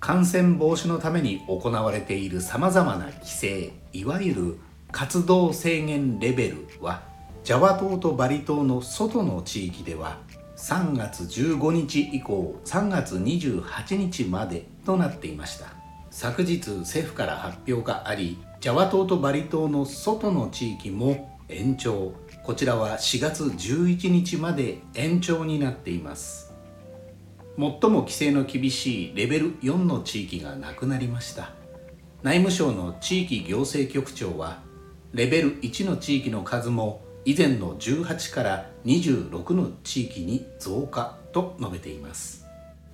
感染防止のために行われているさまざまな規制いわゆる活動制限レベルはジャワ島とバリ島の外の地域では3月15日以降3月28日までとなっていました。昨日政府から発表がありジャワ島とバリ島の外の地域も延長。こちらは4月11日まで延長になっています。最も規制の厳しいレベル4の地域がなくなりました。内務省の地域行政局長はレベル1の地域の数も以前の18から26の地域に増加と述べています。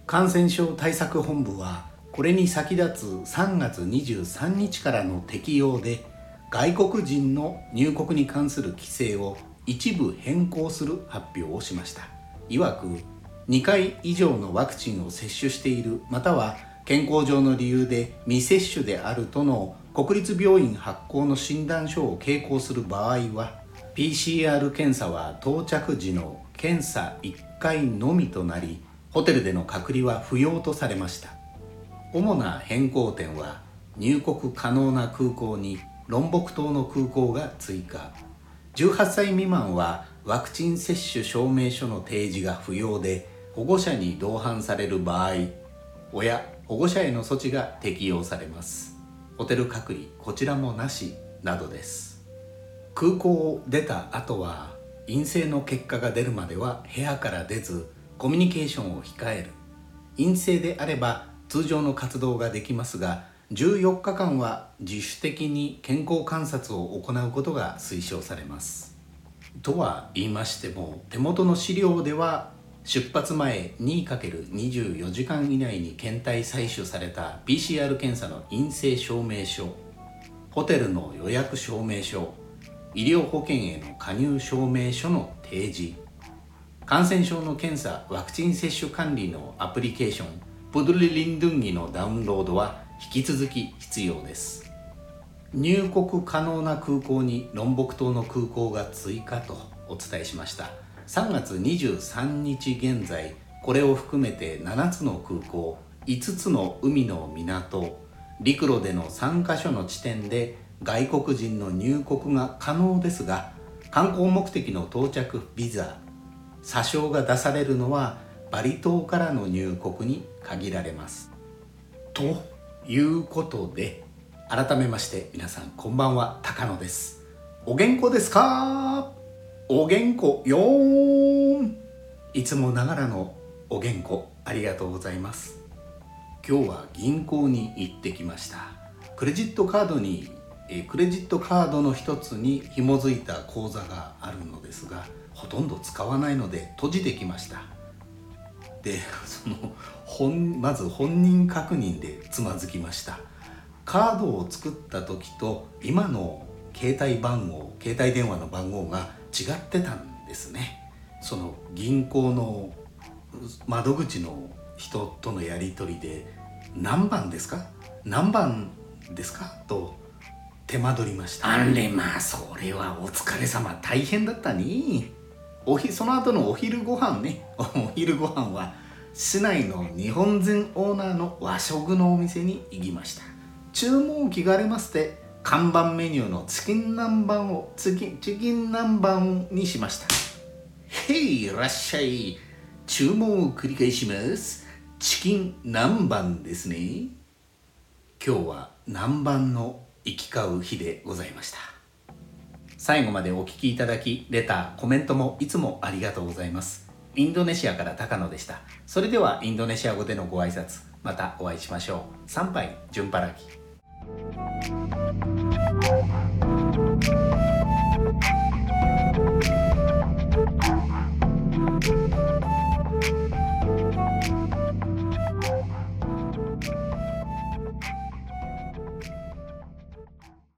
感染症対策本部はこれに先立つ3月23日からの適用で外国人の入国に関する規制を一部変更する発表をしました。いわく2回以上のワクチンを接種しているまたは健康上の理由で未接種であるとの国立病院発行の診断書を携行する場合は PCR 検査は到着時の検査1回のみとなりホテルでの隔離は不要とされました。主な変更点は入国可能な空港にロンボク島の空港が追加。18歳未満はワクチン接種証明書の提示が不要で保護者に同伴される場合親保護者への措置が適用されます。ホテル隔離こちらもなしなどです。空港を出た後は陰性の結果が出るまでは部屋から出ずコミュニケーションを控える。陰性であれば通常の活動ができますが14日間は自主的に健康観察を行うことが推奨されます。とは言いましても手元の資料では出発前 2×24 時間以内に検体採取された PCR 検査の陰性証明書ホテルの予約証明書医療保険への加入証明書の提示感染症の検査ワクチン接種管理のアプリケーションプドリリンドゥンギのダウンロードは引き続き必要です。入国可能な空港にロンボク島の空港が追加とお伝えしました。3月23日現在これを含めて7つの空港5つの海の港陸路での3カ所の地点で外国人の入国が可能ですが観光目的の到着ビザ査証が出されるのはバリ島からの入国に限られます。ということで改めまして皆さんこんばんは高野です。お元気ですか？お元気よん。いつもながらのお元気ありがとうございます。今日は銀行に行ってきました。クレジットカードにえクレジットカードの一つに紐づいた口座があるのですがほとんど使わないので閉じてきました。で その本まず本人確認でつまずきました。カードを作った時と今の携帯番号携帯電話の番号が違ってたんですね。その銀行の窓口の人とのやり取りで何番ですか？何番ですか？と手間取りました。あれまあそれはお疲れ様大変だったねおひその後のお昼ご飯ね。お昼ご飯は市内の日本人オーナーの和食のお店に行きました。注文を聞かれまして看板メニューのチキン南蛮をチキチキン南蛮にしました。へいいらっしゃい。注文を繰り返します。チキン南蛮ですね。今日は南蛮の行き交う日でございました。最後までお聴きいただきレターコメントもいつもありがとうございます。インドネシアから高野でした。それではインドネシア語でのご挨拶またお会いしましょう。参拝順払き Thank you.